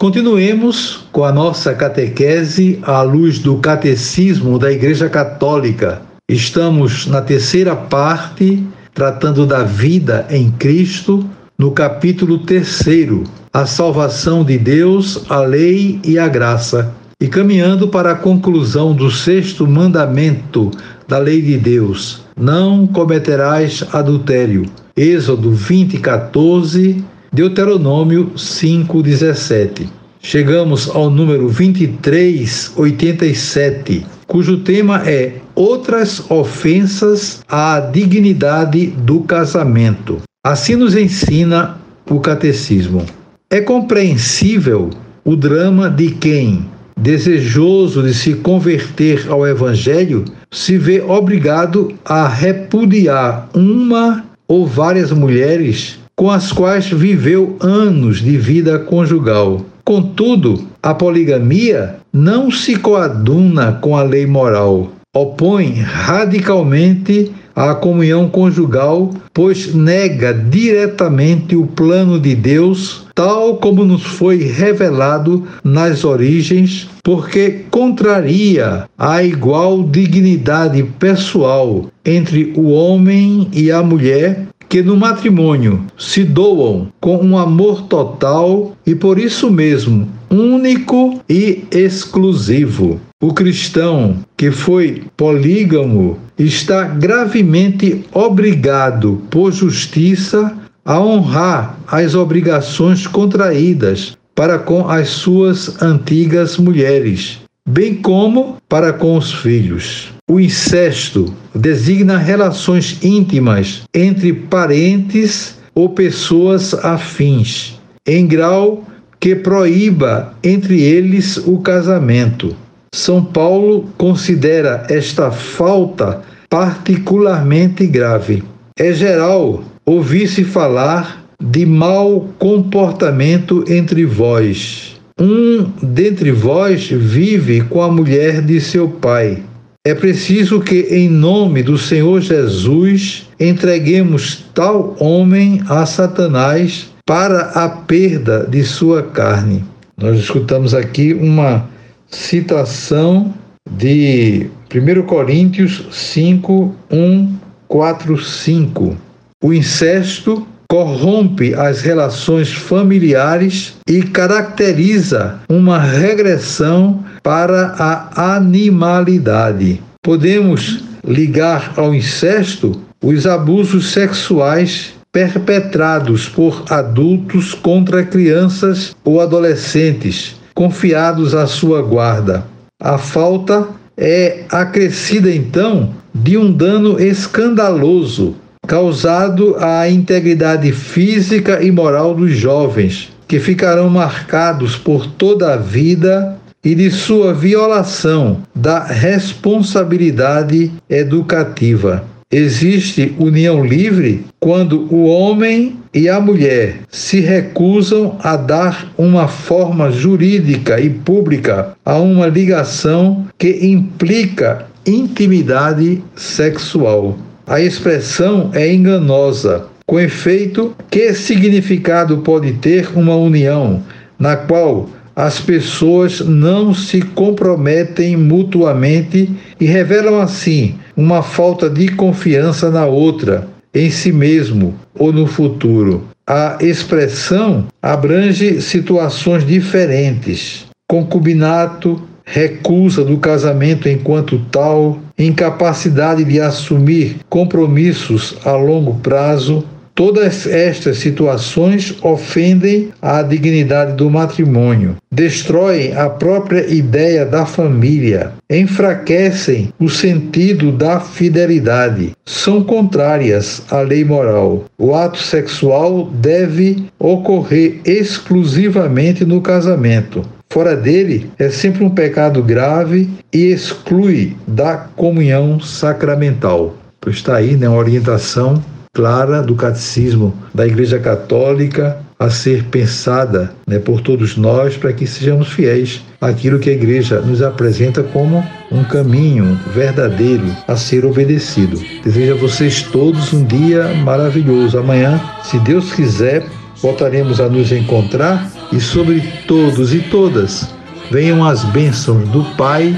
Continuemos com a nossa catequese à luz do Catecismo da Igreja Católica. Estamos na terceira parte, tratando da vida em Cristo, no capítulo terceiro, a salvação de Deus, a lei e a graça, e caminhando para a conclusão do sexto mandamento da lei de Deus: não cometerás adultério. Êxodo 20, 14 Deuteronômio 5:17. Chegamos ao número 2387, cujo tema é Outras ofensas à dignidade do casamento. Assim nos ensina o catecismo. É compreensível o drama de quem, desejoso de se converter ao evangelho, se vê obrigado a repudiar uma ou várias mulheres com as quais viveu anos de vida conjugal. Contudo, a poligamia não se coaduna com a lei moral, opõe radicalmente à comunhão conjugal, pois nega diretamente o plano de Deus, tal como nos foi revelado nas origens, porque contraria a igual dignidade pessoal entre o homem e a mulher que no matrimônio se doam com um amor total e por isso mesmo único e exclusivo. O cristão que foi polígamo está gravemente obrigado por justiça a honrar as obrigações contraídas para com as suas antigas mulheres, bem como para com os filhos. O incesto designa relações íntimas entre parentes ou pessoas afins, em grau que proíba entre eles o casamento. São Paulo considera esta falta particularmente grave. É geral ouvir-se falar de mau comportamento entre vós. Um dentre vós vive com a mulher de seu pai é preciso que, em nome do Senhor Jesus, entreguemos tal homem a Satanás para a perda de sua carne. Nós escutamos aqui uma citação de 1 Coríntios 5, 1, 4, 5. O incesto corrompe as relações familiares e caracteriza uma regressão para a animalidade. Podemos ligar ao incesto os abusos sexuais perpetrados por adultos contra crianças ou adolescentes confiados à sua guarda. A falta é acrescida então de um dano escandaloso causado à integridade física e moral dos jovens, que ficarão marcados por toda a vida e de sua violação da responsabilidade educativa. Existe união livre quando o homem e a mulher se recusam a dar uma forma jurídica e pública a uma ligação que implica intimidade sexual. A expressão é enganosa. Com efeito, que significado pode ter uma união na qual as pessoas não se comprometem mutuamente e revelam assim uma falta de confiança na outra, em si mesmo ou no futuro? A expressão abrange situações diferentes: concubinato, recusa do casamento enquanto tal, incapacidade de assumir compromissos a longo prazo. Todas estas situações ofendem a dignidade do matrimônio, destroem a própria ideia da família, enfraquecem o sentido da fidelidade, são contrárias à lei moral. O ato sexual deve ocorrer exclusivamente no casamento Fora dele é sempre um pecado grave e exclui da comunhão sacramental. Então está aí né, uma orientação clara do catecismo da Igreja Católica a ser pensada né, por todos nós para que sejamos fiéis àquilo que a Igreja nos apresenta como um caminho verdadeiro a ser obedecido. Desejo a vocês todos um dia maravilhoso. Amanhã, se Deus quiser, voltaremos a nos encontrar e sobre todos e todas venham as bênçãos do Pai,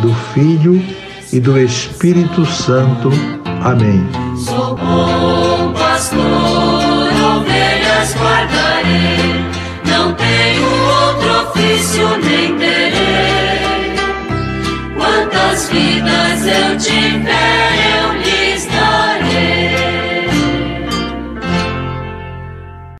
do Filho e do Espírito Santo. Amém. Sou bom pastor, ovelhas guardarei, não tenho outro ofício nem terei.